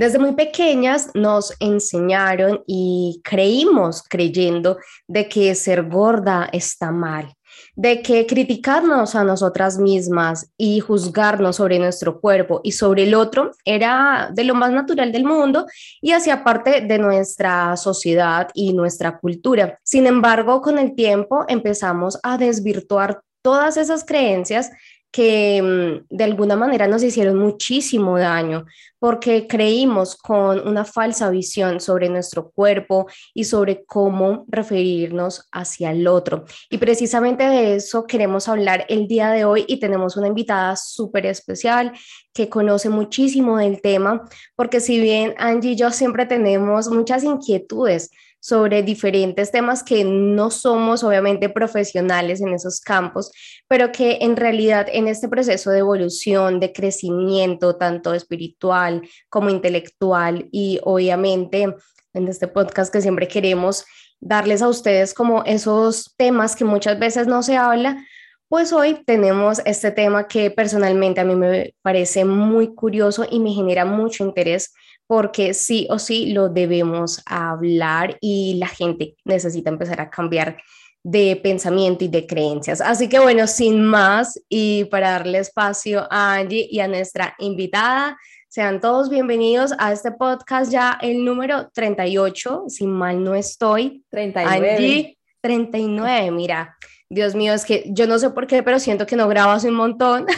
Desde muy pequeñas nos enseñaron y creímos creyendo de que ser gorda está mal, de que criticarnos a nosotras mismas y juzgarnos sobre nuestro cuerpo y sobre el otro era de lo más natural del mundo y hacía parte de nuestra sociedad y nuestra cultura. Sin embargo, con el tiempo empezamos a desvirtuar todas esas creencias que mm, de alguna manera nos hicieron muchísimo daño porque creímos con una falsa visión sobre nuestro cuerpo y sobre cómo referirnos hacia el otro. Y precisamente de eso queremos hablar el día de hoy y tenemos una invitada súper especial que conoce muchísimo del tema, porque si bien Angie y yo siempre tenemos muchas inquietudes sobre diferentes temas que no somos obviamente profesionales en esos campos, pero que en realidad en este proceso de evolución, de crecimiento, tanto espiritual como intelectual y obviamente en este podcast que siempre queremos darles a ustedes como esos temas que muchas veces no se habla, pues hoy tenemos este tema que personalmente a mí me parece muy curioso y me genera mucho interés porque sí o sí lo debemos hablar y la gente necesita empezar a cambiar de pensamiento y de creencias. Así que bueno, sin más y para darle espacio a Angie y a nuestra invitada, sean todos bienvenidos a este podcast ya el número 38, si mal no estoy. 39. Angie, 39, mira. Dios mío, es que yo no sé por qué, pero siento que no grabas un montón.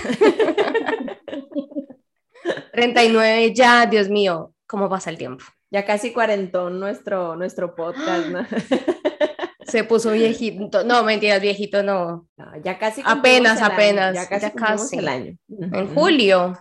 39 ya, Dios mío, cómo pasa el tiempo. Ya casi cuarentón nuestro, nuestro podcast, ¿no? Se puso viejito. No, mentiras, viejito no. ya casi. Apenas, apenas. Ya casi, ya casi. el año. En julio.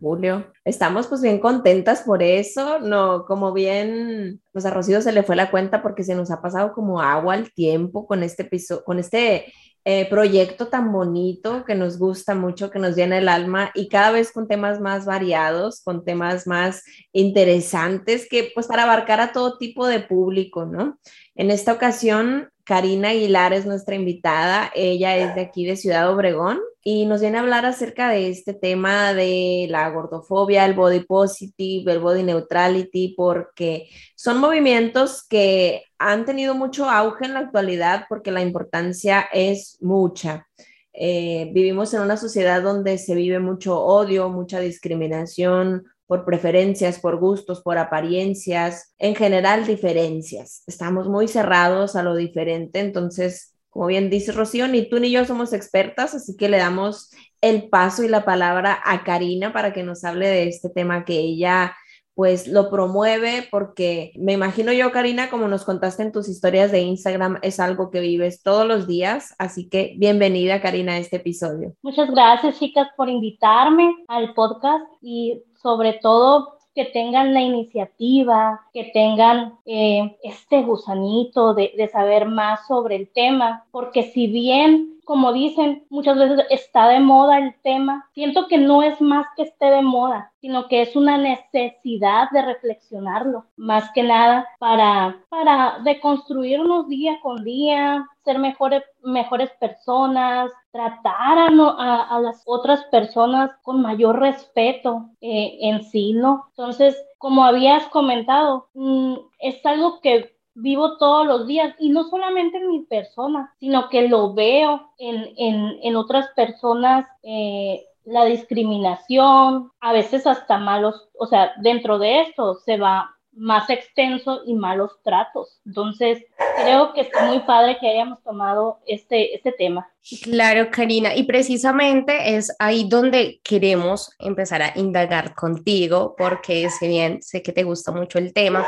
Julio. Estamos pues bien contentas por eso. No, como bien, pues a Rocío se le fue la cuenta porque se nos ha pasado como agua al tiempo con este episodio, con este eh, proyecto tan bonito que nos gusta mucho, que nos llena el alma y cada vez con temas más variados, con temas más interesantes que pues para abarcar a todo tipo de público, ¿no? En esta ocasión Karina Aguilar es nuestra invitada. Ella es de aquí de Ciudad Obregón y nos viene a hablar acerca de este tema de la gordofobia, el body positive, el body neutrality, porque son movimientos que han tenido mucho auge en la actualidad porque la importancia es mucha. Eh, vivimos en una sociedad donde se vive mucho odio, mucha discriminación, por preferencias, por gustos, por apariencias, en general diferencias. Estamos muy cerrados a lo diferente, entonces, como bien dice Rocío, ni tú ni yo somos expertas, así que le damos el paso y la palabra a Karina para que nos hable de este tema que ella pues lo promueve porque me imagino yo, Karina, como nos contaste en tus historias de Instagram, es algo que vives todos los días, así que bienvenida, Karina, a este episodio. Muchas gracias, chicas, por invitarme al podcast y sobre todo que tengan la iniciativa, que tengan eh, este gusanito de, saber más sobre el tema, porque si bien como dicen, muchas veces está de moda el tema. Siento que no es más que esté de moda, sino que es una necesidad de reflexionarlo, más que nada para, para deconstruirnos día con día, ser mejores, mejores personas, tratar a, a, las otras personas con mayor respeto eh, en sí, ¿no? Entonces, como habías comentado, mm, es algo que vivo todos los días y no solamente en mi persona, sino que lo veo en, en, en otras personas. Eh, la discriminación, a veces hasta malos, o sea, dentro de esto se va más extenso y malos tratos. Entonces, creo que es muy padre que hayamos tomado este, este tema. Claro, Karina, y precisamente es ahí donde queremos empezar a indagar contigo, porque si bien sé que te gusta mucho el tema,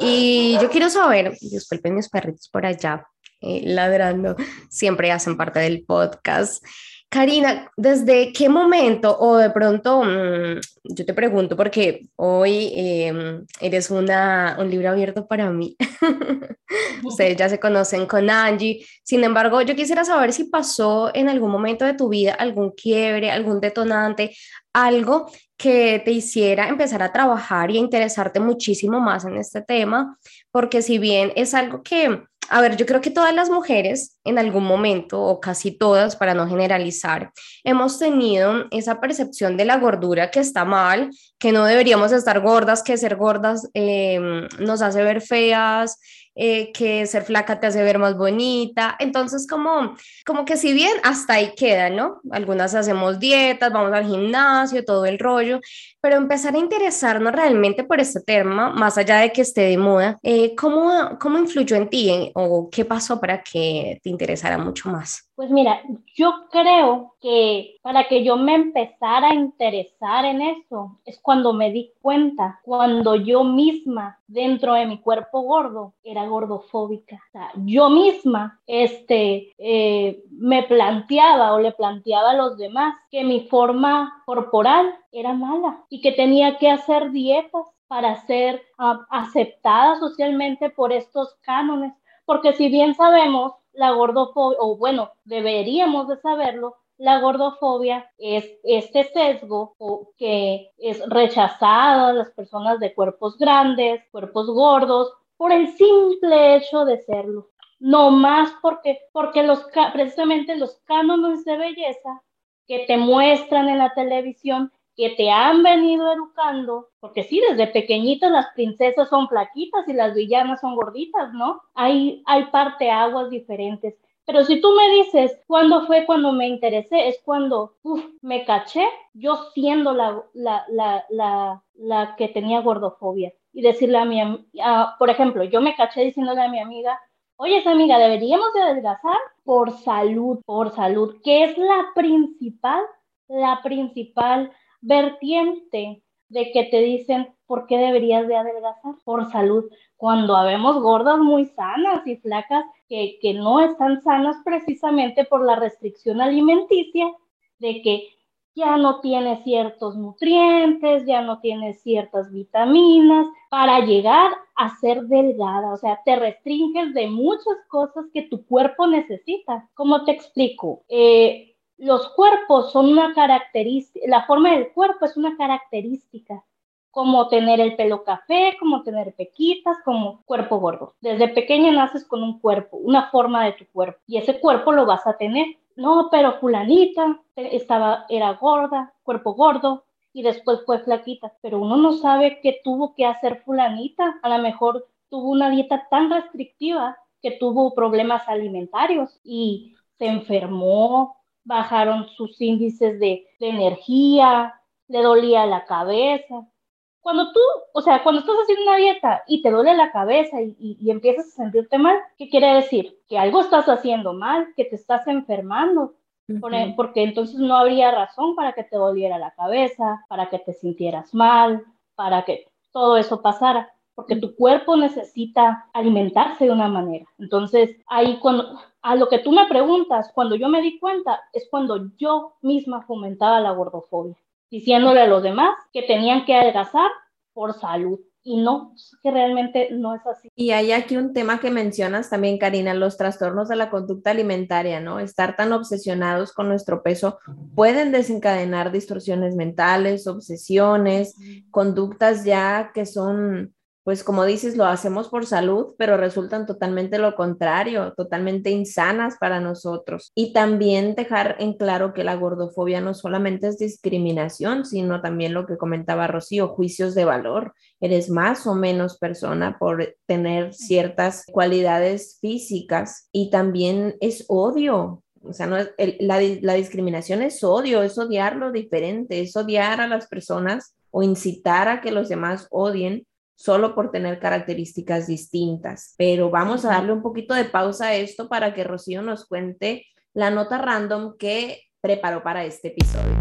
y yo quiero saber, disculpen mis perritos por allá eh, ladrando, siempre hacen parte del podcast. Karina, ¿desde qué momento o de pronto, mm, yo te pregunto porque hoy em, eres una, un libro abierto para mí, ustedes ya se conocen con Angie, sin embargo, yo quisiera saber si pasó en algún momento de tu vida algún quiebre, algún detonante, algo que te hiciera empezar a trabajar y a interesarte muchísimo más en este tema, porque si bien es algo que, a ver, yo creo que todas las mujeres en algún momento, o casi todas, para no generalizar, hemos tenido esa percepción de la gordura que está mal, que no deberíamos estar gordas, que ser gordas em, nos hace ver feas, eh, que ser flaca te hace ver más bonita. Entonces, como, como que si bien hasta ahí queda, ¿no? Algunas hacemos dietas, vamos al gimnasio, todo el rollo, pero empezar a interesarnos realmente por este tema, más allá de que esté de moda, eh, ¿cómo, ¿cómo influyó en ti o qué pasó para que te interesara mucho más? Pues mira, yo creo que para que yo me empezara a interesar en eso es cuando me di cuenta, cuando yo misma dentro de mi cuerpo gordo era gordofóbica. O yo misma este, eh, me planteaba o le planteaba a los demás que mi forma corporal era mala y que tenía que hacer dietas para ser aceptada socialmente por estos cánones. Porque si bien sabemos la gordofobia, o bueno, deberíamos de saberlo, la gordofobia es este sesgo que es rechazado a las personas de cuerpos grandes, cuerpos gordos, por el simple hecho de serlo. No más porque, porque los, precisamente los cánones de belleza que te muestran en la televisión, que te han venido educando, porque sí, desde pequeñitas las princesas son flaquitas y las villanas son gorditas, ¿no? Hay, hay parteaguas diferentes. Pero si tú me dices cuándo fue cuando me interesé, es cuando me caché yo siendo la, la, la, la, la que tenía gordofobia. Y decirle a mi, por ejemplo, yo me caché diciéndole a mi amiga, oye, esa amiga, deberíamos de adelgazar por salud, por salud, que es la principal, la principal vertiente de que te dicen por qué deberías de adelgazar por salud, cuando habemos gordas muy sanas y flacas que, que no están sanas precisamente por la restricción alimenticia, de que ya no tiene ciertos nutrientes, ya no tiene ciertas vitaminas para llegar a ser delgada. O sea, te restringes de muchas cosas que tu cuerpo necesita. ¿Cómo te explico? Eh, los cuerpos son una característica, la forma del cuerpo es una característica, como tener el pelo café, como tener pequitas, como cuerpo gordo. Desde pequeña naces con un cuerpo, una forma de tu cuerpo, y ese cuerpo lo vas a tener. No, pero fulanita estaba, era gorda, cuerpo gordo, y después fue flaquita, pero uno no sabe qué tuvo que hacer fulanita. A lo mejor tuvo una dieta tan restrictiva que tuvo problemas alimentarios y se enfermó, bajaron sus índices de, energía, le dolía la cabeza. Cuando tú, o sea, cuando estás haciendo una dieta y te duele la cabeza y, empiezas a sentirte mal, ¿qué quiere decir? Que algo estás haciendo mal, que te estás enfermando, e, porque entonces no habría razón para que te doliera la cabeza, para que te sintieras mal, para que todo eso pasara porque tu cuerpo necesita alimentarse de una manera. Entonces, ahí cuando, a lo que tú me preguntas, cuando yo me di cuenta, es cuando yo misma fomentaba la gordofobia, diciéndole a los demás que tenían que adelgazar por salud. Y no, que realmente no es así. Y hay aquí un tema que mencionas también, Karina, los trastornos de la conducta alimentaria, ¿no? Estar tan obsesionados con nuestro peso pueden desencadenar distorsiones mentales, obsesiones, conductas ya que son pues como dices, lo hacemos por salud, pero resultan totalmente lo contrario, totalmente insanas para nosotros. Y también dejar en claro que la gordofobia no solamente es discriminación, sino también lo que comentaba Rocío, juicios de valor. Eres más o menos persona por tener ciertas cualidades físicas y también es odio, o sea, no es, la, la, discriminación es odio, es odiar lo diferente, es odiar a las personas o incitar a que los demás odien solo por tener características distintas. Pero vamos a darle un poquito de pausa a esto para que Rocío nos cuente la nota random que preparó para este episodio.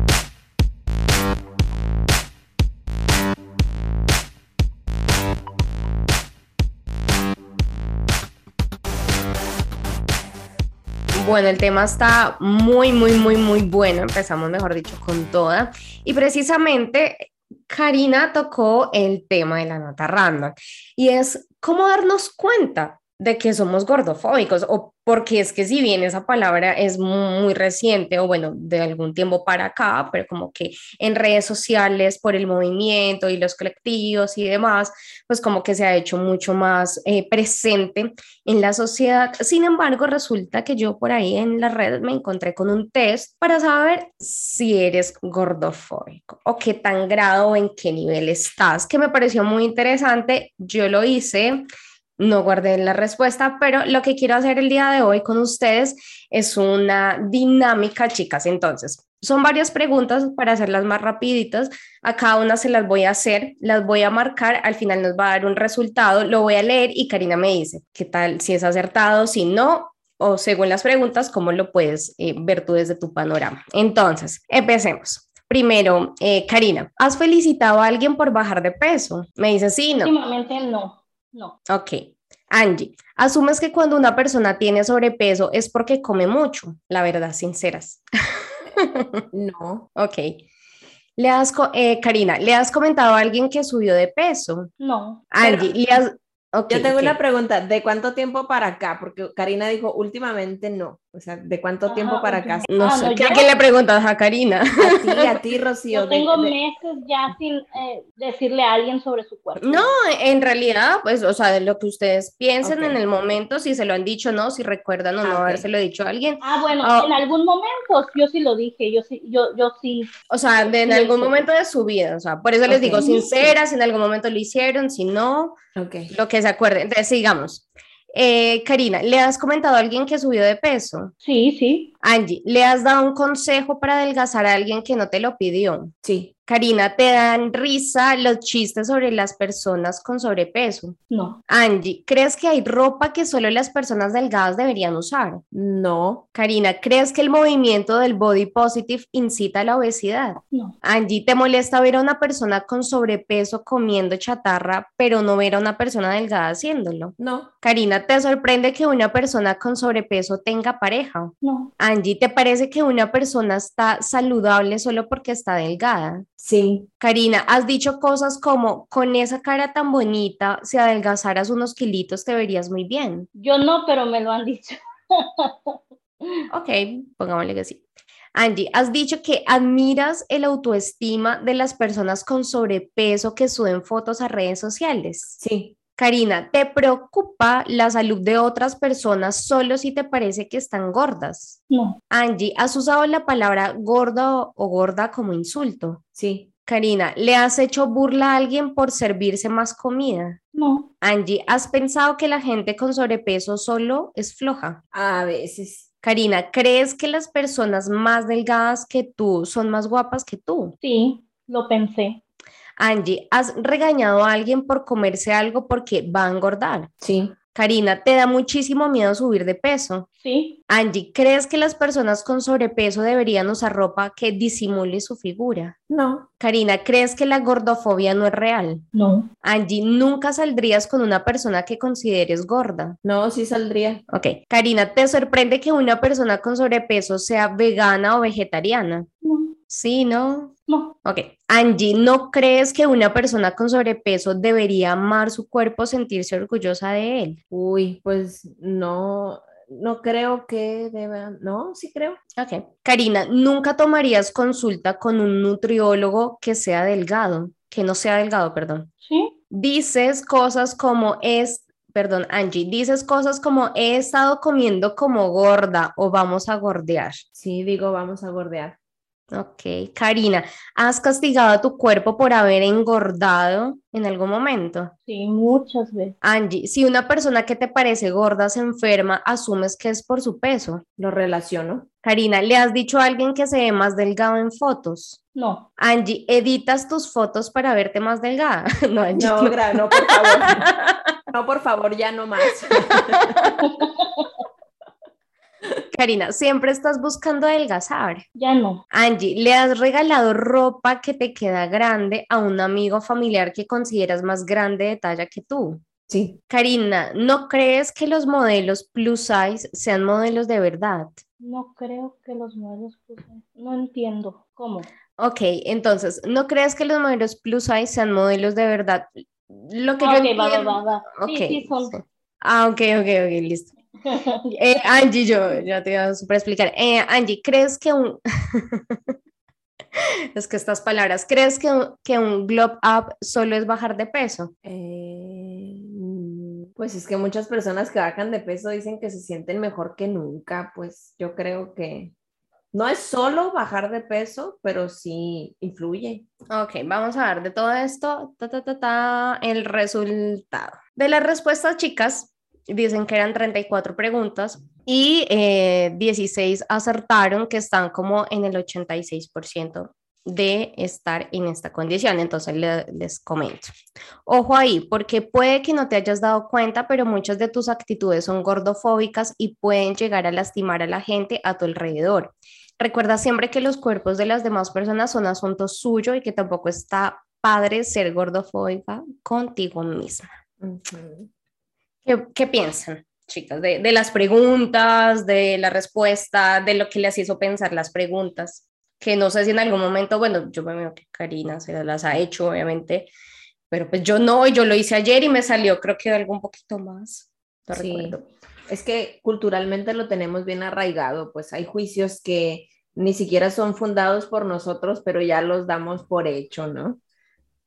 Bueno, el tema está muy, muy, muy, muy bueno. Empezamos, mejor dicho, con toda. Y precisamente Karina tocó el tema de la nota random y es cómo darnos cuenta de que somos gordofóbicos o porque es que si bien esa palabra es muy, reciente o bueno, de algún tiempo para acá, pero como que en redes sociales por el movimiento y los colectivos y demás, pues como que se ha hecho mucho más eh, presente en la sociedad. Sin embargo, resulta que yo por ahí en las redes me encontré con un test para saber si eres gordofóbico o qué tan grado o en qué nivel estás, que me pareció muy interesante. Yo lo hice no guardé la respuesta, pero lo que quiero hacer el día de hoy con ustedes es una dinámica, chicas. Entonces, son varias preguntas para hacerlas más rapiditas. A cada una se las voy a hacer, las voy a marcar, al final nos va a dar un resultado, lo voy a leer y Karina me dice qué tal, si es acertado, si no, o según las preguntas, cómo lo puedes eh, ver tú desde tu panorama. Entonces, empecemos. Primero, eh, Karina, ¿has felicitado a alguien por bajar de peso? Me dice sí, no. Últimamente no. No. Ok. Angie, asumes que cuando una persona tiene sobrepeso es porque come mucho, la verdad, sinceras. no. Ok. ¿Le has, eh, Karina, ¿le has comentado a alguien que subió de peso? No. Angie, ¿le has, yo tengo una pregunta, ¿de cuánto tiempo para acá? Porque Karina dijo últimamente no, o sea, ¿de cuánto tiempo para acá? No ah, sé, ¿qué, le preguntas a Karina? A ti, a ti, Rocío. Yo tengo meses ya sin eh, decirle a alguien sobre su cuerpo. No, en realidad, pues, o sea, de lo que ustedes piensen en el momento, si se lo han dicho o no, si recuerdan o no haberse ah, habérselo dicho a alguien. Ah, bueno, ah, en algún momento yo sí lo dije, yo sí, yo, yo sí. O sea, de, en algún momento de su vida, o sea, por eso les digo, sinceras, si en algún momento lo hicieron, si no, lo que se acuerden. Entonces, sigamos. Eh, Karina, ¿le has comentado a alguien que subió de peso? Sí, sí. Angie, ¿le has dado un consejo para adelgazar a alguien que no te lo pidió? Sí. Karina, ¿te dan risa los chistes sobre las personas con sobrepeso? No. Angie, ¿crees que hay ropa que solo las personas delgadas deberían usar? No. Karina, ¿crees que el movimiento del body positive incita a la obesidad? No. Angie, ¿te molesta ver a una persona con sobrepeso comiendo chatarra, pero no ver a una persona delgada haciéndolo? No. Karina, ¿te sorprende que una persona con sobrepeso tenga pareja? No. Angie, ¿te parece que una persona está saludable solo porque está delgada? Sí. Karina, has dicho cosas como, con esa cara tan bonita, si adelgazaras unos kilitos te verías muy bien. Yo no, pero me lo han dicho. ok, pongámosle que sí. Angie, has dicho que admiras el autoestima de las personas con sobrepeso que suben fotos a redes sociales. Sí. Karina, ¿te preocupa la salud de otras personas solo si te parece que están gordas? No. Angie, ¿has usado la palabra gorda o gorda como insulto? Sí. Karina, ¿le has hecho burla a alguien por servirse más comida? No. Angie, ¿has pensado que la gente con sobrepeso solo es floja? A veces. Karina, ¿crees que las personas más delgadas que tú son más guapas que tú? Sí, lo pensé. Angie, ¿has regañado a alguien por comerse algo porque va a engordar? Sí. Karina, ¿te da muchísimo miedo subir de peso? Sí. Angie, ¿crees que las personas con sobrepeso deberían usar ropa que disimule su figura? No. Karina, ¿crees que la gordofobia no es real? No. Angie, ¿nunca saldrías con una persona que consideres gorda? No, sí saldría. Ok. Karina, ¿te sorprende que una persona con sobrepeso sea vegana o vegetariana? No. Sí, ¿no? No. Ok. Angie, ¿no crees que una persona con sobrepeso debería amar su cuerpo, sentirse orgullosa de él? Uy, pues no, no creo que deba, no, sí creo. Ok. Karina, ¿nunca tomarías consulta con un nutriólogo que sea delgado? Que no sea delgado, perdón. Sí. Dices cosas como es, perdón, Angie, dices cosas como he estado comiendo como gorda o vamos a gordear. Sí, digo vamos a gordear. Ok, Karina, ¿has castigado a tu cuerpo por haber engordado en algún momento? Sí, muchas veces. Angie, si una persona que te parece gorda se enferma, asumes que es por su peso. Lo relaciono. Karina, ¿le has dicho a alguien que se ve más delgado en fotos? No. Angie, ¿editas tus fotos para verte más delgada? No, Angie. No, no, por favor. no, por favor, ya no más. Karina, siempre estás buscando adelgazar. Ya no. Angie, ¿le has regalado ropa que te queda grande a un amigo familiar que consideras más grande de talla que tú? Sí. Karina, ¿no crees que los modelos plus size sean modelos de verdad? No creo que los modelos plus size. No entiendo. ¿Cómo? Ok, entonces, ¿no crees que los modelos plus size sean modelos de verdad? Lo que Ah, yo va, entiendo- va, va. Sí, Ok, sí, son. sí. Ah, ok, ok, ok, listo. Eh, Angie, yo ya te iba a super explicar. Eh, Angie, ¿crees que un... es que estas palabras, ¿crees que un, que un globe up solo es bajar de peso? Eh, pues es que muchas personas que bajan de peso dicen que se sienten mejor que nunca, pues yo creo que no es solo bajar de peso, pero sí influye. Ok, vamos a ver de todo esto, ta, ta, ta, ta, el resultado. De las respuestas, chicas, dicen que eran 34 preguntas y eh, 16 acertaron que están como en el 86% de estar en esta condición. Entonces le- les comento. Ojo ahí, porque puede que no te hayas dado cuenta, pero muchas de tus actitudes son gordofóbicas y pueden llegar a lastimar a la gente a tu alrededor. Recuerda siempre que los cuerpos de las demás personas son asunto suyo y que tampoco está padre ser gordofóbica contigo misma. ¿Qué, qué piensan, chicas, de, de las preguntas, de la respuesta, de lo que les hizo pensar las preguntas? Que no sé si en algún momento, bueno, yo me veo que Karina se las ha hecho, obviamente, pero pues yo no, yo lo hice ayer y me salió, creo que algo un poquito más. No Sí. recuerdo. Es que culturalmente lo tenemos bien arraigado, pues hay juicios que ni siquiera son fundados por nosotros, pero ya los damos por hecho, ¿no?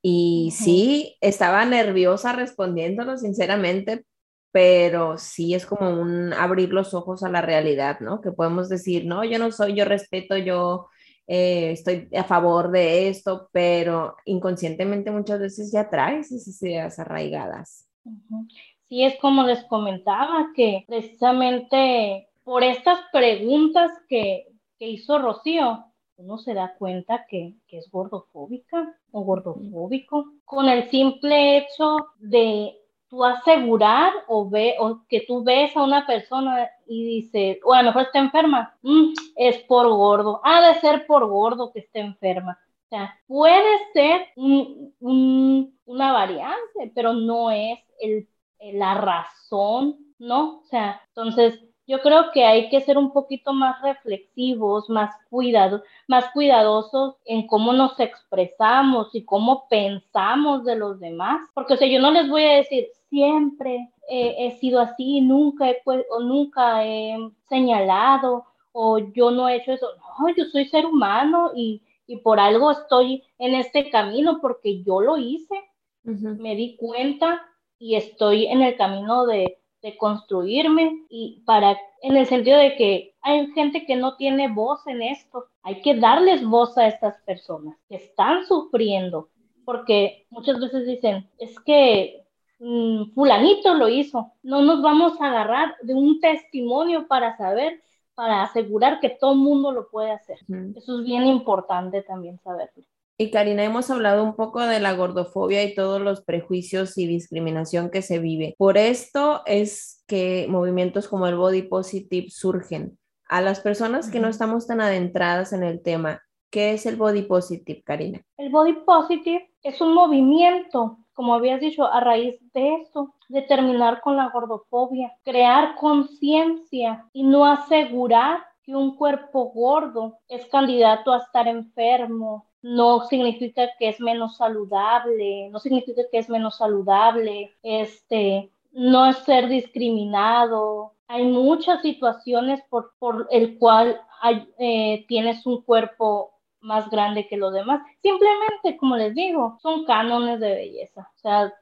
Y sí, estaba nerviosa respondiéndolo, sinceramente, pero sí es como un abrir los ojos a la realidad, ¿no? Que podemos decir, no, yo no soy, yo respeto, yo eh, estoy a favor de esto, pero inconscientemente muchas veces ya traes esas ideas arraigadas. Sí, es como les comentaba, que precisamente por estas preguntas que, que hizo Rocío, uno se da cuenta que, que es gordofóbica o gordofóbico, con el simple hecho de tú asegurar o, ve, o que tú ves a una persona y dices, o a lo mejor está enferma, "Mm, es por gordo, ha de ser por gordo que esté enferma. O sea, puede ser un- un- una variante, pero no es la razón, ¿no? O sea, entonces yo creo que hay que ser un poquito más reflexivos, más cuidados, más cuidadosos en cómo nos expresamos y cómo pensamos de los demás, porque o sea, yo no les voy a decir siempre eh, he sido así, nunca he, pu- o nunca he señalado o yo no he hecho eso. No, yo soy ser humano y, y por algo estoy en este camino porque yo lo hice, me di cuenta y estoy en el camino de, de construirme y para en el sentido de que hay gente que no tiene voz en esto. Hay que darles voz a estas personas que están sufriendo, porque muchas veces dicen, es que mm, fulanito lo hizo. No nos vamos a agarrar de un testimonio para saber, para asegurar que todo el mundo lo puede hacer. Eso es bien importante también saberlo. Y Karina, hemos hablado un poco de la gordofobia y todos los prejuicios y discriminación que se vive. Por esto es que movimientos como el body positive surgen. A las personas que no estamos tan adentradas en el tema, ¿qué es el body positive, Karina? El body positive es un movimiento, como habías dicho, a raíz de esto, de terminar con la gordofobia, crear conciencia y no asegurar que un cuerpo gordo es candidato a estar enfermo. No significa que es menos saludable, no significa que es menos saludable, este, no es ser discriminado. Hay muchas situaciones por, por el cual hay, eh, tienes un cuerpo más grande que los demás. Simplemente, como les digo, son cánones de belleza. O sea,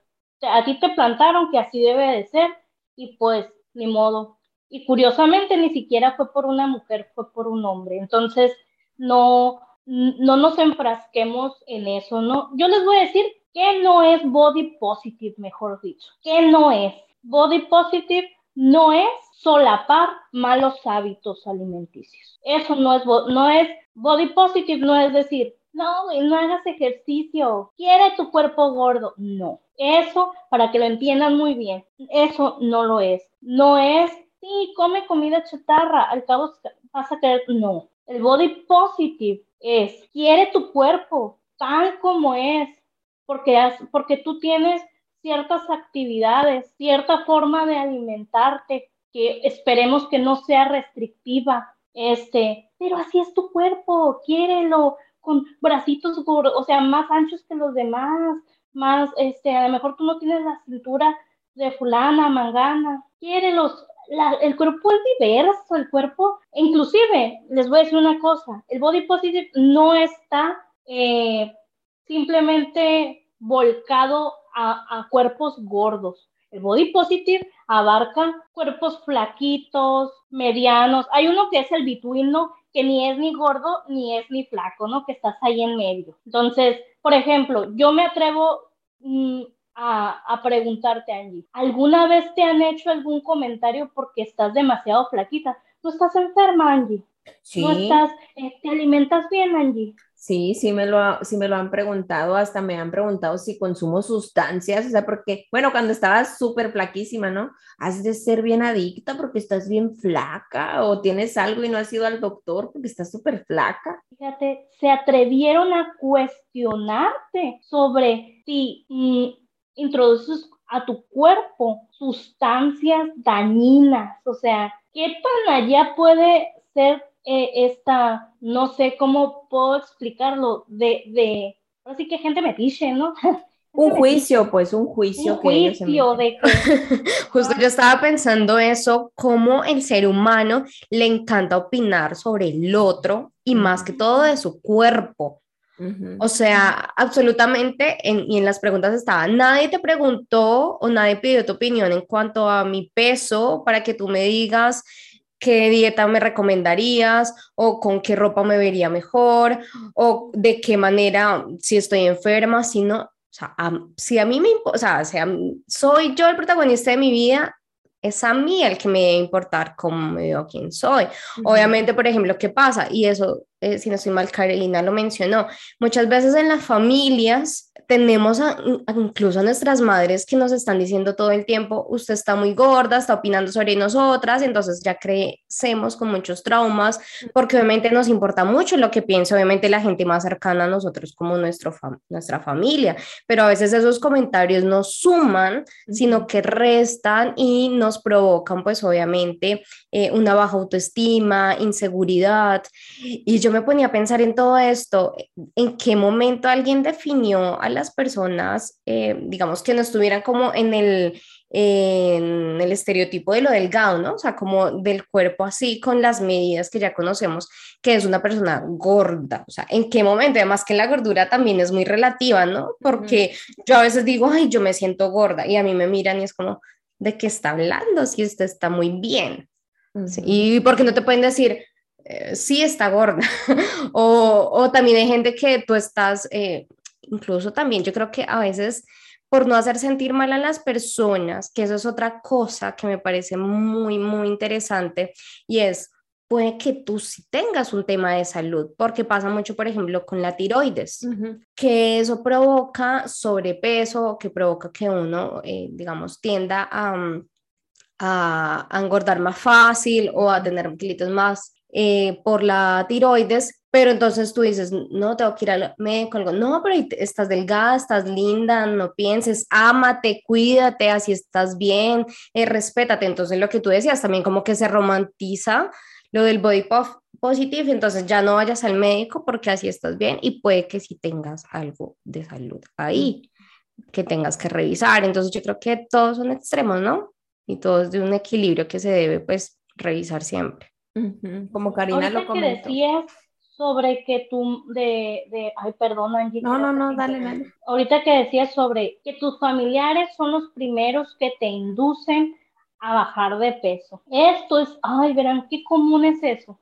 a ti te plantaron que así debe de ser y pues ni modo. Y curiosamente ni siquiera fue por una mujer, fue por un hombre. Entonces, no, no nos enfrasquemos en eso, ¿no? Yo les voy a decir que no es body positive, mejor dicho. ¿Qué no es? Body positive no es solapar malos hábitos alimenticios. Eso no es, no es body positive, no es decir, no, no hagas ejercicio, quiere tu cuerpo gordo. No, eso, para que lo entiendan muy bien, eso no lo es. No es, sí, come comida chatarra, al cabo vas a querer, no. El body positive es, quiere tu cuerpo tal como es, porque, porque tú tienes ciertas actividades, cierta forma de alimentarte que esperemos que no sea restrictiva, este, pero así es tu cuerpo, quiérelo con bracitos gordos, o sea, más anchos que los demás, más, este, a lo mejor tú no tienes la cintura de fulana, mangana, quiérelos, el cuerpo es diverso, el cuerpo, inclusive, les voy a decir una cosa, el body positive no está eh, simplemente volcado a, cuerpos gordos. El body positive abarca cuerpos flaquitos, medianos. Hay uno que es el between, Que ni es ni gordo ni es ni flaco, ¿no? Que estás ahí en medio. Entonces, por ejemplo, yo me atrevo mm, a, a, preguntarte, Angie, ¿alguna vez te han hecho algún comentario porque estás demasiado flaquita? ¿No estás enferma, Angie? Sí. ¿No estás, eh, te alimentas bien, Angie? Sí, sí me, lo, sí me lo han preguntado, hasta me han preguntado si consumo sustancias, o sea, porque, bueno, cuando estabas súper flaquísima, ¿no? Has de ser bien adicta porque estás bien flaca o tienes algo y no has ido al doctor porque estás súper flaca. Fíjate, se atrevieron a cuestionarte sobre si mm, introduces a tu cuerpo sustancias dañinas, o sea, ¿qué tan allá puede ser eh, esta, no sé cómo puedo explicarlo, de, de, así que gente me dice, ¿no? Un juicio, pues un juicio. Un juicio de que... Justo yo estaba pensando eso, cómo el ser humano le encanta opinar sobre el otro y más que todo de su cuerpo. O sea, absolutamente, y en las preguntas estaba, nadie te preguntó o nadie pidió tu opinión en cuanto a mi peso para que tú me digas qué dieta me recomendarías o con qué ropa me vería mejor o de qué manera, si estoy enferma, si no, o sea, si a mí me, o sea, soy yo el protagonista de mi vida, es a mí el que me debe importar cómo me veo, quién soy. Obviamente, por ejemplo, ¿qué pasa? Y eso, eh, si no estoy mal, Carolina lo mencionó, muchas veces en las familias tenemos incluso a nuestras madres que nos están diciendo todo el tiempo, usted está muy gorda, está opinando sobre nosotras, entonces ya crecemos con muchos traumas, porque obviamente nos importa mucho lo que piensa, obviamente la gente más cercana a nosotros como nuestro nuestra familia, pero a veces esos comentarios no suman, sino que restan y nos provocan pues obviamente eh, una baja autoestima, inseguridad. Y yo me ponía a pensar en todo esto, en qué momento alguien definió a las personas, eh, digamos, que no estuvieran como en el, en el estereotipo de lo delgado, ¿no? O sea, como del cuerpo así, con las medidas que ya conocemos, que es una persona gorda. O sea, ¿en qué momento? Además que la gordura también es muy relativa, ¿no? Porque yo a veces digo, ay, yo me siento gorda y a mí me miran y es como, ¿de qué está hablando? Si usted está muy bien. Y porque no te pueden decir, eh, sí está gorda. o, o, también hay gente que tú estás, eh, incluso también yo creo que a veces por no hacer sentir mal a las personas, que eso es otra cosa que me parece muy, muy interesante, y es, puede que tú sí tengas un tema de salud, porque pasa mucho, por ejemplo, con la tiroides, que eso provoca sobrepeso, que provoca que uno, eh, digamos, tienda a, a, engordar más fácil o a tener kilitos más eh, por la tiroides, pero entonces tú dices, no, tengo que ir al médico, algo, no, pero estás delgada, estás linda, no pienses, ámate, cuídate, así estás bien, eh, respétate. Entonces lo que tú decías también como que se romantiza lo del body positive, entonces ya no vayas al médico porque así estás bien y puede que sí tengas algo de salud ahí que tengas que revisar. Entonces yo creo que todos son extremos, ¿no? Y todos de un equilibrio que se debe pues revisar siempre. Como Karina lo comentó sobre que tú, de, de ay, perdón, Angie. No, no, no, dale, dale. Ahorita que decías sobre que tus familiares son los primeros que te inducen a bajar de peso. Esto es, ay, verán qué común es eso.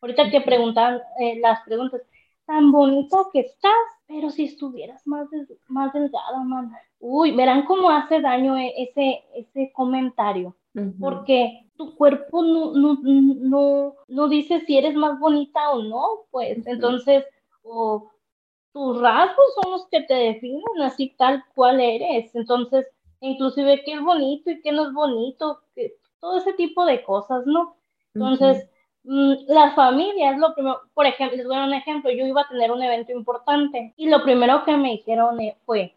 Ahorita que preguntan eh, las preguntas, tan bonito que estás, pero si estuvieras más, más delgada, mamá. Uy, verán cómo hace daño e, ese, ese comentario porque tu cuerpo no, no, no, no, dice si eres más bonita o no, pues entonces, o tus rasgos son los que te definen así tal cual eres, entonces, inclusive qué es bonito y qué no es bonito, que, todo ese tipo de cosas, ¿no? Entonces, mm, la familia es lo primero, por ejemplo, les voy a dar un ejemplo, yo iba a tener un evento importante y lo primero que me dijeron eh, fue,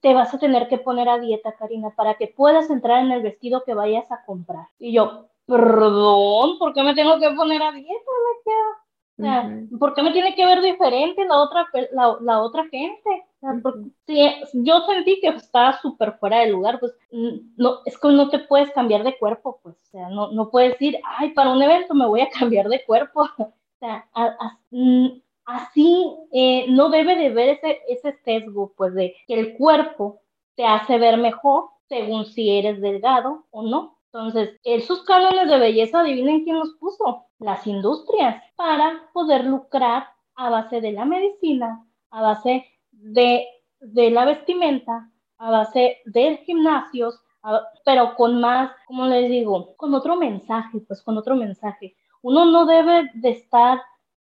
te vas a tener que poner a dieta, Karina, para que puedas entrar en el vestido que vayas a comprar. Y yo, perdón, ¿por qué me tengo que poner a dieta? O sea, ¿por qué me tiene que ver diferente la otra, la, la otra gente? Si yo sentí que estaba súper fuera de lugar, pues no, es que no te puedes cambiar de cuerpo, pues, o sea, no, no puedes decir, ay, para un evento me voy a cambiar de cuerpo. O sea, así eh, no debe de ver ese, ese sesgo, pues, de que el cuerpo te hace ver mejor según si eres delgado o no. Entonces, esos cánones de belleza, adivinen quién los puso, las industrias, para poder lucrar a base de la medicina, a base de, de la vestimenta, a base de gimnasios, pero con más, como les digo, con otro mensaje, pues con otro mensaje. Uno no debe de estar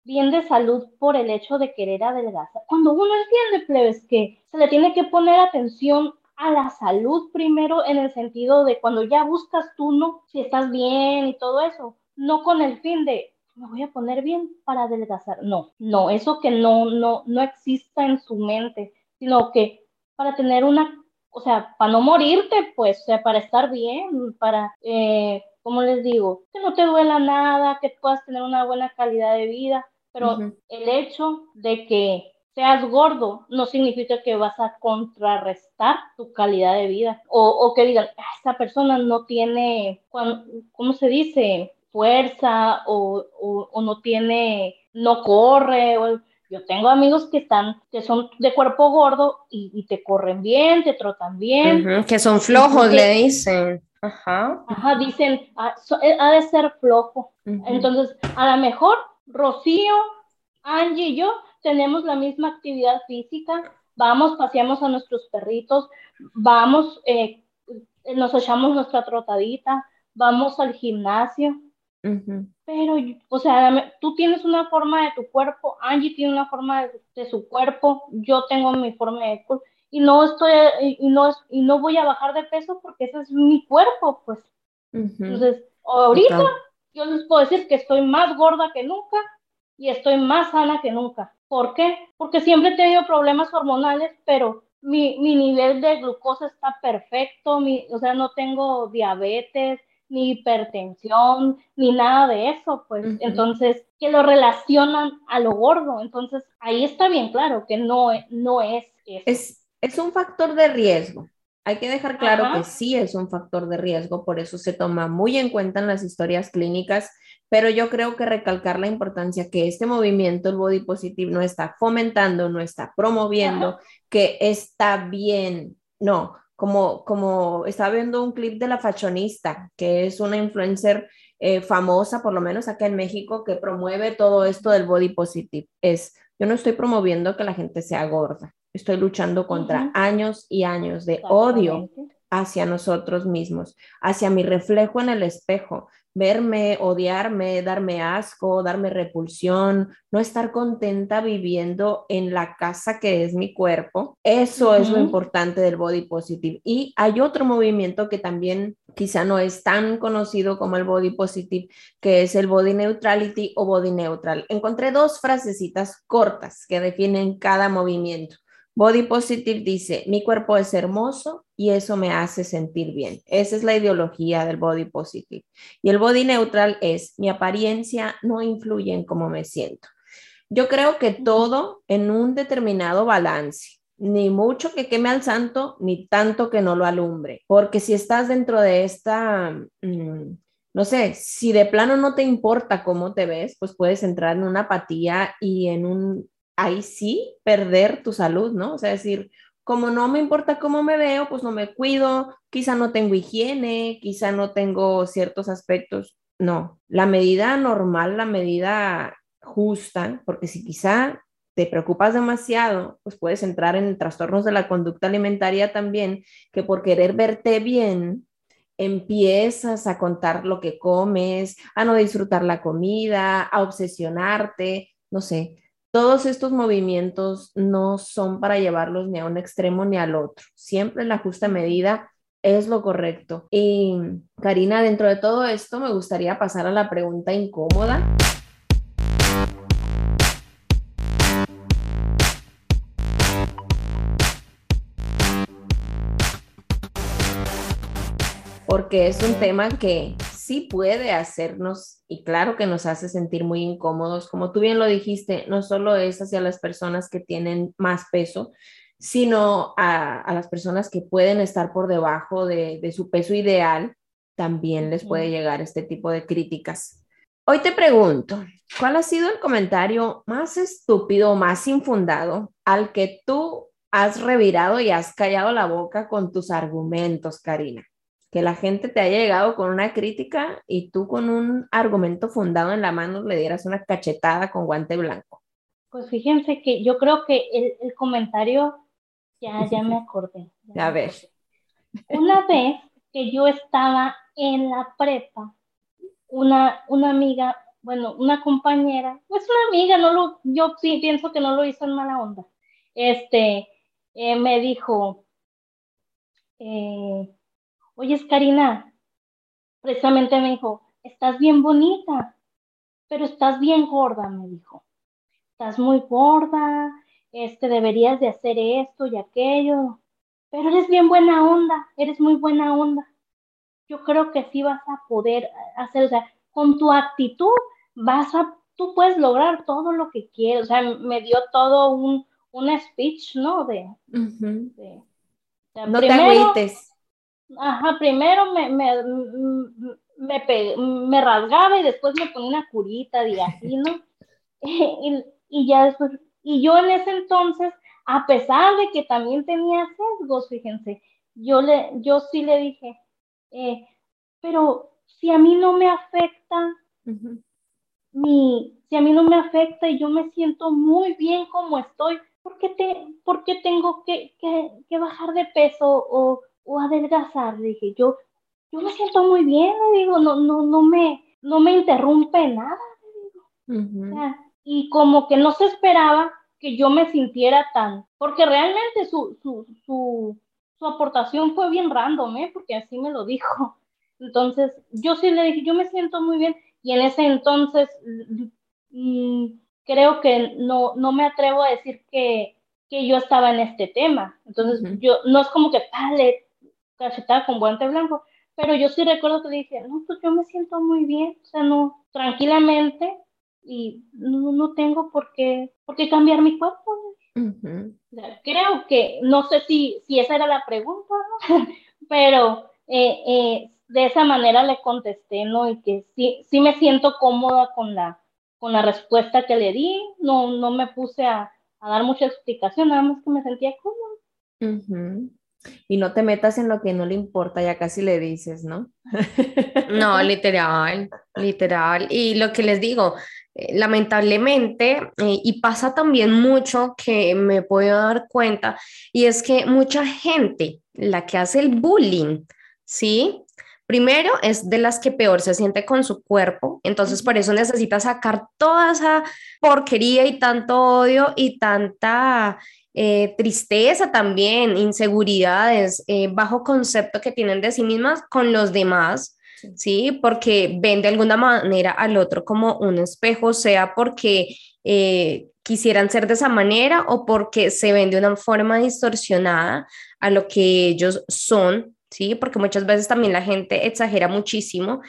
bien de salud por el hecho de querer adelgazar. Cuando uno entiende, plebes, que se le tiene que poner atención a la salud primero en el sentido de cuando ya buscas tú, ¿no? Si estás bien y todo eso, no con el fin de me voy a poner bien para adelgazar. No, no, eso que no, no, no exista en su mente, sino que para tener una, o sea, para no morirte, pues, o sea, para estar bien, para, eh, como les digo, que no te duela nada, que puedas tener una buena calidad de vida, pero el hecho de que seas gordo no significa que vas a contrarrestar tu calidad de vida o, que digan, ah, esta persona no tiene, ¿cómo se dice? Fuerza o, o, no tiene, no corre. O, yo tengo amigos que están, que son de cuerpo gordo y, te corren bien, te trotan bien. que son flojos, le dicen. Ajá. Ajá, dicen, ah, eh, ha de ser flojo. Entonces, a lo mejor Rocío, Angie y yo tenemos la misma actividad física, vamos, paseamos a nuestros perritos, vamos, eh, nos echamos nuestra trotadita, vamos al gimnasio. Pero, o sea, tú tienes una forma de tu cuerpo, Angie tiene una forma de, su cuerpo, yo tengo mi forma de cuerpo, y no estoy, y no, y no voy a bajar de peso porque ese es mi cuerpo, pues. Entonces, ahorita yo les puedo decir que estoy más gorda que nunca y estoy más sana que nunca. ¿Por qué? Porque siempre he tenido problemas hormonales, pero mi, mi nivel de glucosa está perfecto, mi, o sea, no tengo diabetes, ni hipertensión, ni nada de eso, pues entonces que lo relacionan a lo gordo, entonces ahí está bien claro que no, no es eso. Es, es un factor de riesgo. Hay que dejar claro que sí es un factor de riesgo, por eso se toma muy en cuenta en las historias clínicas pero yo creo que recalcar la importancia que este movimiento, el body positive, no está fomentando, no está promoviendo, que está bien, no, como, como estaba viendo un clip de la fashionista, que es una influencer eh, famosa, por lo menos acá en México, que promueve todo esto del body positive. Es, yo no estoy promoviendo que la gente sea gorda, estoy luchando contra años y años de odio hacia nosotros mismos, hacia mi reflejo en el espejo, verme, odiarme, darme asco, darme repulsión, no estar contenta viviendo en la casa que es mi cuerpo. Eso es lo importante del body positive. Y hay otro movimiento que también quizá no es tan conocido como el body positive, que es el body neutrality o body neutral. Encontré dos frasecitas cortas que definen cada movimiento. Body Positive dice, mi cuerpo es hermoso y eso me hace sentir bien. Esa es la ideología del Body Positive. Y el Body Neutral es, mi apariencia no influye en cómo me siento. Yo creo que todo en un determinado balance, ni mucho que queme al santo, ni tanto que no lo alumbre, porque si estás dentro de esta... Mm, no sé, si de plano no te importa cómo te ves, pues puedes entrar en una apatía y en un ahí sí perder tu salud, ¿no? O sea, decir, como no me importa cómo me veo, pues no me cuido, quizá no tengo higiene, quizá no tengo ciertos aspectos. No, la medida normal, la medida justa, porque si quizá te preocupas demasiado, pues puedes entrar en trastornos de la conducta alimentaria también, que por querer verte bien, empiezas a contar lo que comes, a no disfrutar la comida, a obsesionarte, no sé, todos estos movimientos no son para llevarlos ni a un extremo ni al otro, siempre la justa medida es lo correcto. Y Karina, dentro de todo esto me gustaría pasar a la pregunta incómoda. porque es un tema que sí puede hacernos, y claro que nos hace sentir muy incómodos, como tú bien lo dijiste, no solo es hacia las personas que tienen más peso, sino a, las personas que pueden estar por debajo de, de su peso ideal, también les puede llegar este tipo de críticas. Hoy te pregunto, ¿cuál ha sido el comentario más estúpido o más infundado al que tú has revirado y has callado la boca con tus argumentos, Karina? Que la gente te haya llegado con una crítica y tú con un argumento fundado en la mano le dieras una cachetada con guante blanco. Pues fíjense que yo creo que el, comentario, ya, ya me acordé. A ver. Una vez que yo estaba en la prepa, una, una amiga, bueno, una compañera, pues una amiga, no lo, yo sí pienso que no lo hizo en mala onda, este, eh, me dijo, eh, oye, Karina, precisamente me dijo, estás bien bonita, pero estás bien gorda, me dijo. Estás muy gorda, este, deberías de hacer esto y aquello, pero eres bien buena onda, eres muy buena onda. Yo creo que sí vas a poder hacer, o sea, con tu actitud vas a, tú puedes lograr todo lo que quieres, o sea, me dio todo un, un speech, ¿no? De, no te agüites Ajá, primero me, me, me, me, rasgaba y después me ponía una curita y así, ¿no? y, y, ya después, y yo en ese entonces, a pesar de que también tenía sesgos, fíjense, yo, le, yo sí le dije, eh, pero si a mí no me afecta, mi, si a mí no me afecta y yo me siento muy bien como estoy, ¿por qué, te, por qué tengo que, que, que bajar de peso o o adelgazar, dije, yo, yo me siento muy bien, le digo, no, no, no me, no me interrumpe nada, le digo. y como que no se esperaba que yo me sintiera tan, porque realmente su, su, su, su aportación fue bien random, ¿eh? porque así me lo dijo. Entonces, yo sí le dije, yo me siento muy bien, y en ese entonces mm, creo que no, no me atrevo a decir que, que yo estaba en este tema. Entonces, yo no es como que, cachetada con guante blanco. Pero yo sí recuerdo que le dije, no, pues yo me siento muy bien, o sea, no, tranquilamente y no, no tengo por qué, por qué cambiar mi cuerpo. creo que, no sé si, si esa era la pregunta, pero eh, eh, de esa manera le contesté, ¿no? Y que sí, sí me siento cómoda con la, con la respuesta que le di, no, no me puse a, a dar mucha explicación, nada más que me sentía cómoda. Y no te metas en lo que no le importa, ya casi le dices, ¿no? No, literal, literal. Y lo que les digo, eh, lamentablemente, eh, y pasa también mucho que me puedo dar cuenta, y es que mucha gente, la que hace el bullying, ¿sí? Primero es de las que peor se siente con su cuerpo, entonces por eso necesita sacar toda esa porquería y tanto odio y tanta eh, tristeza también, inseguridades, eh, bajo concepto que tienen de sí mismas con los demás, ¿sí? Porque ven de alguna manera al otro como un espejo, sea porque eh, quisieran ser de esa manera o porque se ven de una forma distorsionada a lo que ellos son, ¿sí? Porque muchas veces también la gente exagera muchísimo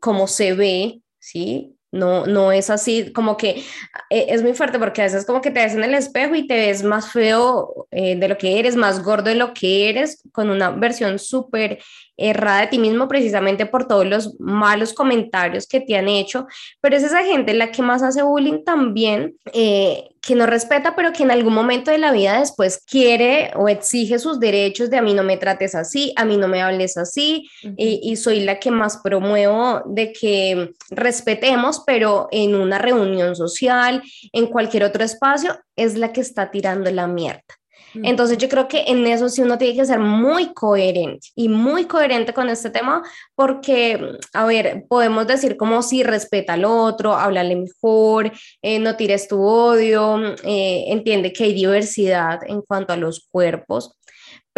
cómo se ve, ¿sí? No, no es así, como que eh, es muy fuerte porque a veces como que te ves en el espejo y te ves más feo eh, de lo que eres, más gordo de lo que eres, con una versión súper errada de ti mismo precisamente por todos los malos comentarios que te han hecho, pero es esa gente la que más hace bullying también, eh, que no respeta, pero que en algún momento de la vida después quiere o exige sus derechos de a mí no me trates así, a mí no me hables así, y, y soy la que más promuevo de que respetemos, pero en una reunión social, en cualquier otro espacio, es la que está tirando la mierda. Entonces yo creo que en eso sí uno tiene que ser muy coherente y muy coherente con este tema porque, a ver, podemos decir como si respeta al otro, háblale mejor, eh, no tires tu odio, eh, entiende que hay diversidad en cuanto a los cuerpos,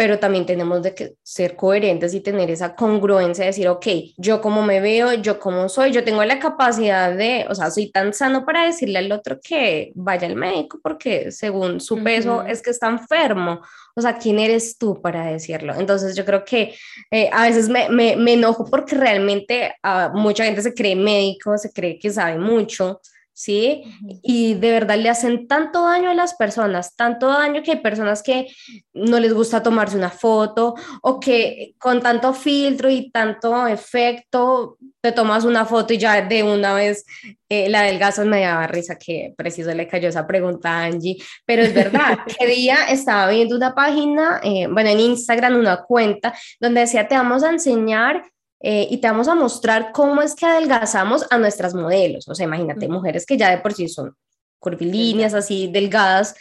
pero también tenemos de que ser coherentes y tener esa congruencia de decir, ok, yo como me veo, yo como soy, yo tengo la capacidad de, o sea, soy tan sano para decirle al otro que vaya al médico porque según su peso es que está enfermo. O sea, ¿quién eres tú para decirlo? Entonces yo creo que eh, a veces me, me, me, enojo porque realmente uh, mucha gente se cree médico, se cree que sabe mucho, ¿sí? Y de verdad le hacen tanto daño a las personas, tanto daño que hay personas que no les gusta tomarse una foto o que con tanto filtro y tanto efecto te tomas una foto y ya de una vez eh, la del gaso me daba risa que preciso le cayó esa pregunta a Angie, pero es verdad, que día estaba viendo una página, eh, bueno, en Instagram una cuenta donde decía te vamos a enseñar eh, y te vamos a mostrar cómo es que adelgazamos a nuestras modelos. O sea, imagínate, mujeres que ya de por sí son curvilíneas, así delgadas,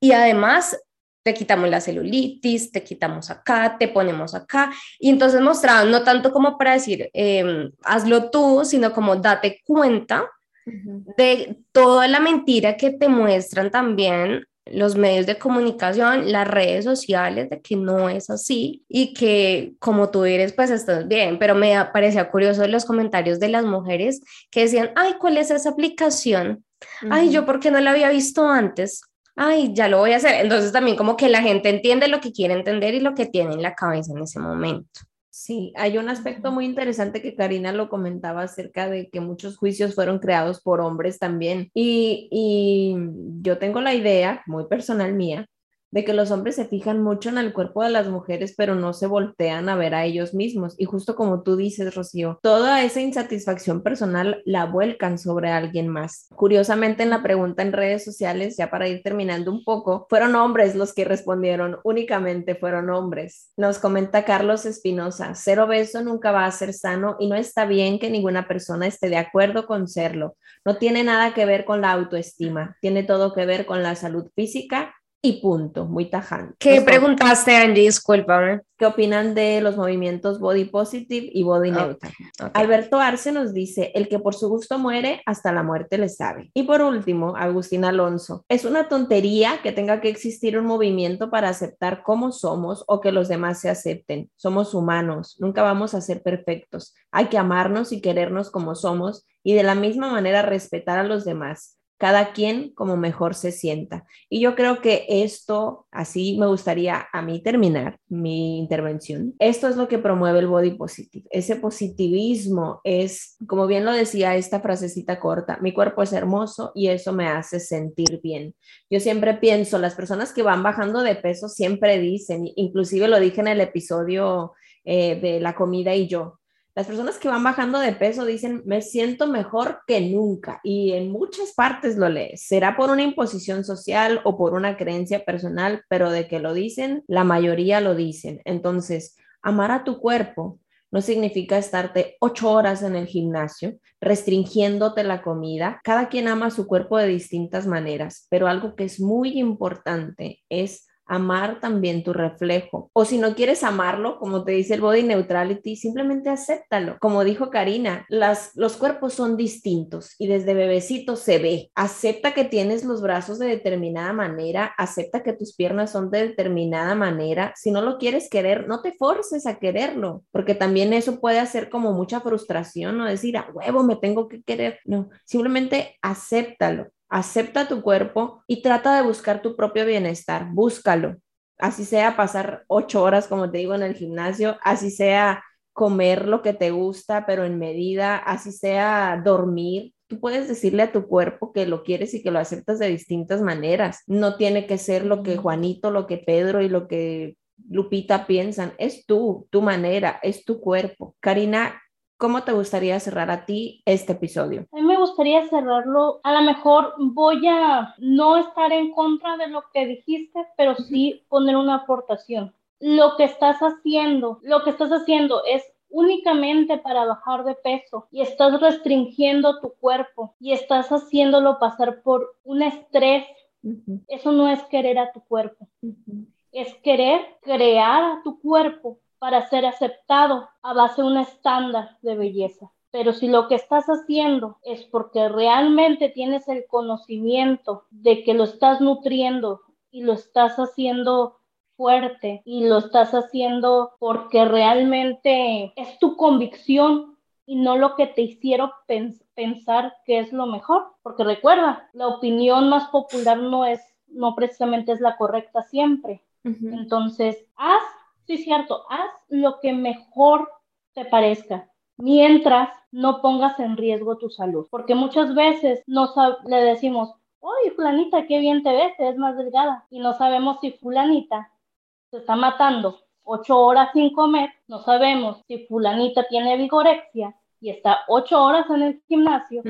y además te quitamos la celulitis, te quitamos acá, te ponemos acá. Y entonces mostraban, no tanto como para decir, em, hazlo tú, sino como date cuenta de toda la mentira que te muestran también los medios de comunicación, las redes sociales, de que no es así y que como tú eres, pues estás bien. Pero me parecía curioso los comentarios de las mujeres que decían, ay, ¿cuál es esa aplicación? Ay, yo, ¿por qué no la había visto antes? Ay, ya lo voy a hacer. Entonces también como que la gente entiende lo que quiere entender y lo que tiene en la cabeza en ese momento. Sí, hay un aspecto muy interesante que Karina lo comentaba acerca de que muchos juicios fueron creados por hombres también. Y, y yo tengo la idea, muy personal mía, de que los hombres se fijan mucho en el cuerpo de las mujeres, pero no se voltean a ver a ellos mismos. Y justo como tú dices, Rocío, toda esa insatisfacción personal la vuelcan sobre alguien más. Curiosamente, en la pregunta en redes sociales, ya para ir terminando un poco, fueron hombres los que respondieron, únicamente fueron hombres. Nos comenta Carlos Espinosa, ser obeso nunca va a ser sano y no está bien que ninguna persona esté de acuerdo con serlo. No tiene nada que ver con la autoestima, tiene todo que ver con la salud física y punto, muy tajante. ¿Qué preguntaste, Angie? Discúlpame. ¿Qué opinan de los movimientos body positive y body neutral? Alberto Arce nos dice, el que por su gusto muere, hasta la muerte le sabe. Y por último, Agustín Alonso, es una tontería que tenga que existir un movimiento para aceptar cómo somos o que los demás se acepten. Somos humanos, nunca vamos a ser perfectos. Hay que amarnos y querernos como somos y de la misma manera respetar a los demás cada quien como mejor se sienta. Y yo creo que esto, así me gustaría a mí terminar mi intervención. Esto es lo que promueve el body positive. Ese positivismo es, como bien lo decía esta frasecita corta, mi cuerpo es hermoso y eso me hace sentir bien. Yo siempre pienso, las personas que van bajando de peso siempre dicen, inclusive lo dije en el episodio eh, de la comida y yo, las personas que van bajando de peso dicen, me siento mejor que nunca. Y en muchas partes lo lees. Será por una imposición social o por una creencia personal, pero de que lo dicen, la mayoría lo dicen. Entonces, amar a tu cuerpo no significa estarte ocho horas en el gimnasio, restringiéndote la comida. Cada quien ama su cuerpo de distintas maneras, pero algo que es muy importante es amar también tu reflejo. O si no quieres amarlo, como te dice el body neutrality, simplemente acéptalo. Como dijo Karina, las, los cuerpos son distintos y desde bebecito se ve. Acepta que tienes los brazos de determinada manera, acepta que tus piernas son de determinada manera. Si no lo quieres querer, no te forces a quererlo, porque también eso puede hacer como mucha frustración, o decir, a huevo, me tengo que querer. No, simplemente acéptalo acepta tu cuerpo y trata de buscar tu propio bienestar, búscalo. Así sea pasar ocho horas, como te digo, en el gimnasio, así sea comer lo que te gusta, pero en medida, así sea dormir. Tú puedes decirle a tu cuerpo que lo quieres y que lo aceptas de distintas maneras. No tiene que ser lo que Juanito, lo que Pedro y lo que Lupita piensan. Es tú, tu manera, es tu cuerpo. Karina, ¿Cómo te gustaría cerrar a ti este episodio? A mí me gustaría cerrarlo, a lo mejor voy a no estar en contra de lo que dijiste, pero sí poner una aportación. Lo que estás haciendo, lo que estás haciendo es únicamente para bajar de peso y estás restringiendo tu cuerpo y estás haciéndolo pasar por un estrés. Eso no es querer a tu cuerpo. Es querer crear a tu cuerpo para ser aceptado a base de un estándar de belleza. Pero si lo que estás haciendo es porque realmente tienes el conocimiento de que lo estás nutriendo y lo estás haciendo fuerte y lo estás haciendo porque realmente es tu convicción y no lo que te hicieron pensar que es lo mejor. Porque recuerda, la opinión más popular no es, no precisamente es la correcta siempre. Entonces, haz, sí, cierto, haz lo que mejor te parezca mientras no pongas en riesgo tu salud. Porque muchas veces no le decimos, oye, fulanita, qué bien te ves, te ves más delgada. Y no sabemos si fulanita se está matando ocho horas sin comer, no sabemos si fulanita tiene vigorexia y está ocho horas en el gimnasio,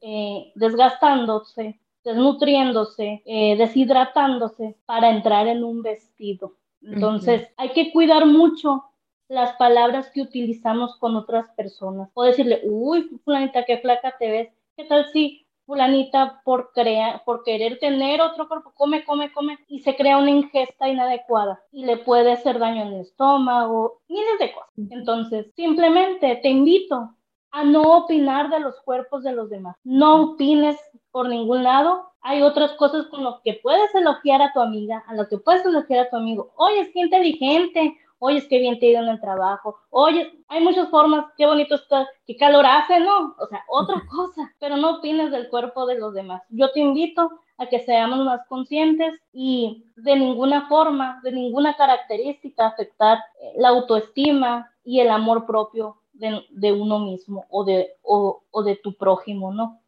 eh, desgastándose, desnutriéndose, eh, deshidratándose para entrar en un vestido. Entonces, hay que cuidar mucho las palabras que utilizamos con otras personas. O decirle, uy, fulanita, qué flaca te ves. ¿Qué tal si fulanita por, crear, por querer tener otro cuerpo, come, come, come, y se crea una ingesta inadecuada y le puede hacer daño en el estómago, miles de cosas. Entonces, simplemente te invito a no opinar de los cuerpos de los demás. No opines por ningún lado. Hay otras cosas con las que puedes elogiar a tu amiga, a lo que puedes elogiar a tu amigo. Oye, es que inteligente, oye, es que bien te ha ido en el trabajo, oye, hay muchas formas, qué bonito está, qué calor hace, ¿no? O sea, otra cosa, pero no opines del cuerpo de los demás. Yo te invito a que seamos más conscientes y de ninguna forma, de ninguna característica afectar eh, la autoestima y el amor propio de, de uno mismo o de, o, o de tu prójimo, ¿no?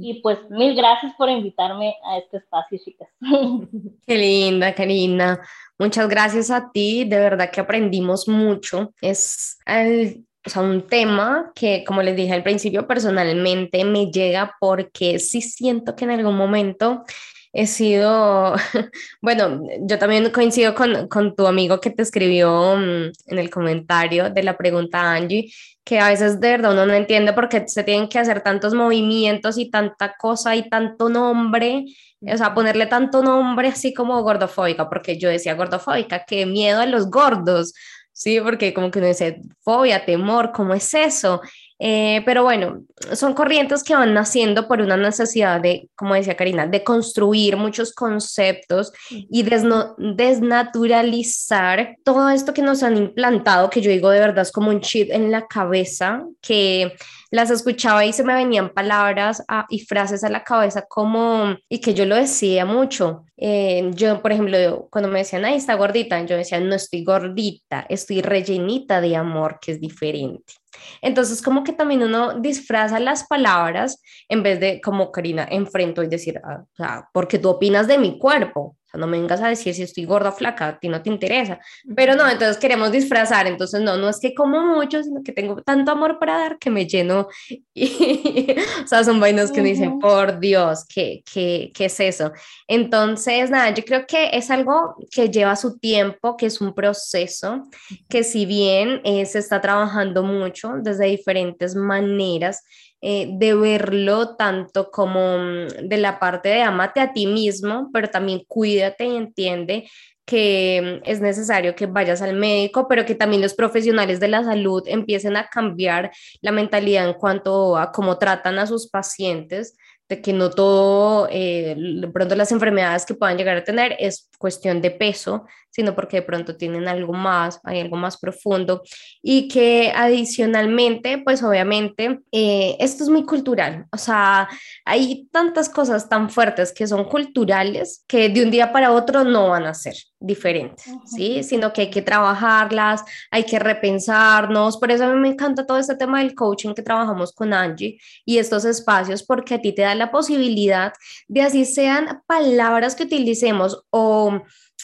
Y pues mil gracias por invitarme a este espacio, chicas. Qué linda, qué linda. Muchas gracias a ti, de verdad que aprendimos mucho. Es el, o sea, un tema que, como les dije al principio, personalmente me llega porque sí siento que en algún momento he sido, bueno, yo también coincido con, con, tu amigo que te escribió mm, en el comentario de la pregunta Angie, que a veces de verdad uno no entiende por qué se tienen que hacer tantos movimientos y tanta cosa y tanto nombre, o sea, ponerle tanto nombre así como gordofóbica, porque yo decía gordofóbica, qué miedo a los gordos, sí, porque como que uno dice fobia, temor, ¿cómo es eso? Eh, pero bueno, son corrientes que van naciendo por una necesidad de, como decía Karina, de construir muchos conceptos y desnaturalizar todo esto que nos han implantado, que yo digo de verdad es como un chip en la cabeza, que las escuchaba y se me venían palabras y frases a la cabeza como, y que yo lo decía mucho. Eh, yo, por ejemplo, cuando me decían, ahí está gordita, yo decía, no estoy gordita, estoy rellenita de amor, que es diferente. Entonces, como que también uno disfraza las palabras en vez de, como Karina, enfrento y decir, ah, porque tú opinas de mi cuerpo, no me vengas a decir si estoy gorda o flaca, a ti no te interesa. Pero no, entonces queremos disfrazar, entonces no, no es que como mucho, sino que tengo tanto amor para dar que me lleno. Y, o sea, son vainas que me dicen, por Dios, ¿qué, qué, ¿qué es eso? Entonces, nada, yo creo que es algo que lleva su tiempo, que es un proceso, que si bien eh, se está trabajando mucho desde diferentes maneras, eh, de verlo tanto como mm, de la parte de amate a ti mismo, pero también cuídate y entiende que mm, es necesario que vayas al médico, pero que también los profesionales de la salud empiecen a cambiar la mentalidad en cuanto a cómo tratan a sus pacientes, de que no todo, eh, de pronto las enfermedades que puedan llegar a tener es cuestión de peso, sino porque de pronto tienen algo más, hay algo más profundo y que adicionalmente, pues obviamente, eh, esto es muy cultural, o sea, hay tantas cosas tan fuertes que son culturales que de un día para otro no van a ser diferentes, ¿sí? Sino que hay que trabajarlas, hay que repensarnos, por eso a mí me encanta todo este tema del coaching que trabajamos con Angie y estos espacios porque a ti te da la posibilidad de así sean palabras que utilicemos o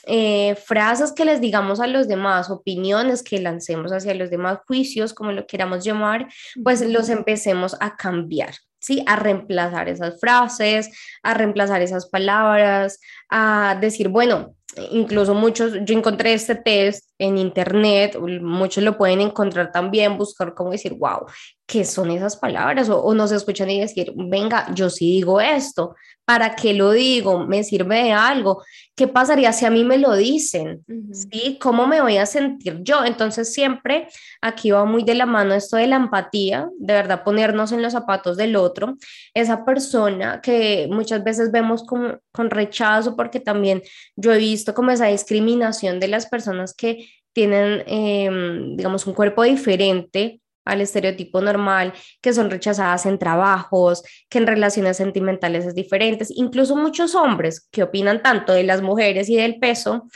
eh, frases que les digamos a los demás, opiniones que lancemos hacia los demás, juicios, como lo queramos llamar, pues los empecemos a cambiar. ¿sí? A reemplazar esas frases, a reemplazar esas palabras, a decir, bueno, incluso muchos, yo encontré este test en internet, muchos lo pueden encontrar también, buscar cómo decir, wow, ¿qué son esas palabras? O, o nos escuchan y decir, venga, yo sí digo esto, ¿para qué lo digo? ¿Me sirve de algo? ¿Qué pasaría si a mí me lo dicen? ¿Sí? ¿Cómo me voy a sentir yo? Entonces siempre aquí va muy de la mano esto de la empatía, de verdad ponernos en los zapatos del otro, esa persona que muchas veces vemos con, con rechazo, porque también yo he visto como esa discriminación de las personas que tienen, em, digamos, un cuerpo diferente al estereotipo normal, que son rechazadas en trabajos, que en relaciones sentimentales es diferentes, incluso muchos hombres que opinan tanto de las mujeres y del peso.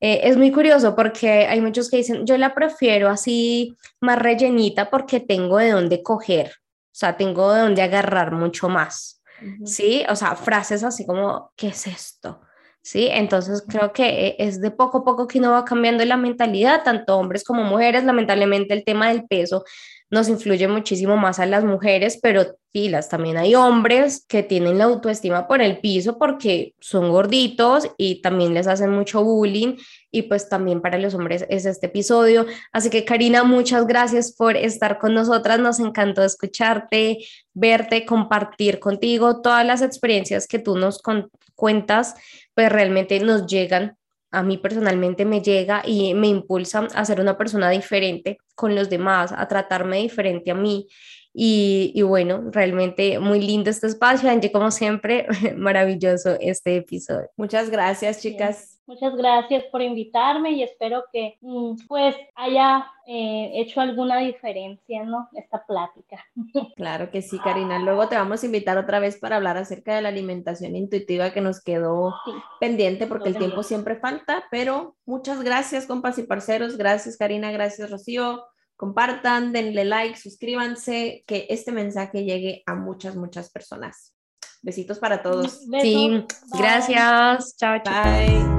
Eh, es muy curioso porque hay muchos que dicen, yo la prefiero así más rellenita porque tengo de dónde coger, o sea, tengo de dónde agarrar mucho más, ¿sí? O sea, frases así como, ¿qué es esto? ¿Sí? Entonces creo que eh, es de poco a poco que uno va cambiando la mentalidad, tanto hombres como mujeres. Lamentablemente el tema del peso nos influye muchísimo más a las mujeres, pero pilas, también hay hombres que tienen la autoestima por el piso porque son gorditos y también les hacen mucho bullying y pues también para los hombres es este episodio. Así que Karina, muchas gracias por estar con nosotras, nos encantó escucharte, verte, compartir contigo todas las experiencias que tú nos cuentas, pues realmente nos llegan a mí personalmente me llega y me impulsa a ser una persona diferente con los demás, a tratarme diferente a mí. Y, y bueno, realmente muy lindo este espacio, Angie, como siempre, maravilloso este episodio. Muchas gracias, chicas. Muchas gracias por invitarme y espero que mm, pues haya eh, hecho alguna diferencia, ¿no? Esta plática. Claro que sí, Karina. Luego te vamos a invitar otra vez para hablar acerca de la alimentación intuitiva que nos quedó pendiente porque el tiempo siempre falta, pero muchas gracias, compas y parceros. Gracias, Karina. Gracias, Rocío. Compartan, denle like, suscríbanse, que este mensaje llegue a muchas, muchas personas. Besitos para todos. Sí, gracias. Chao, chao. Bye.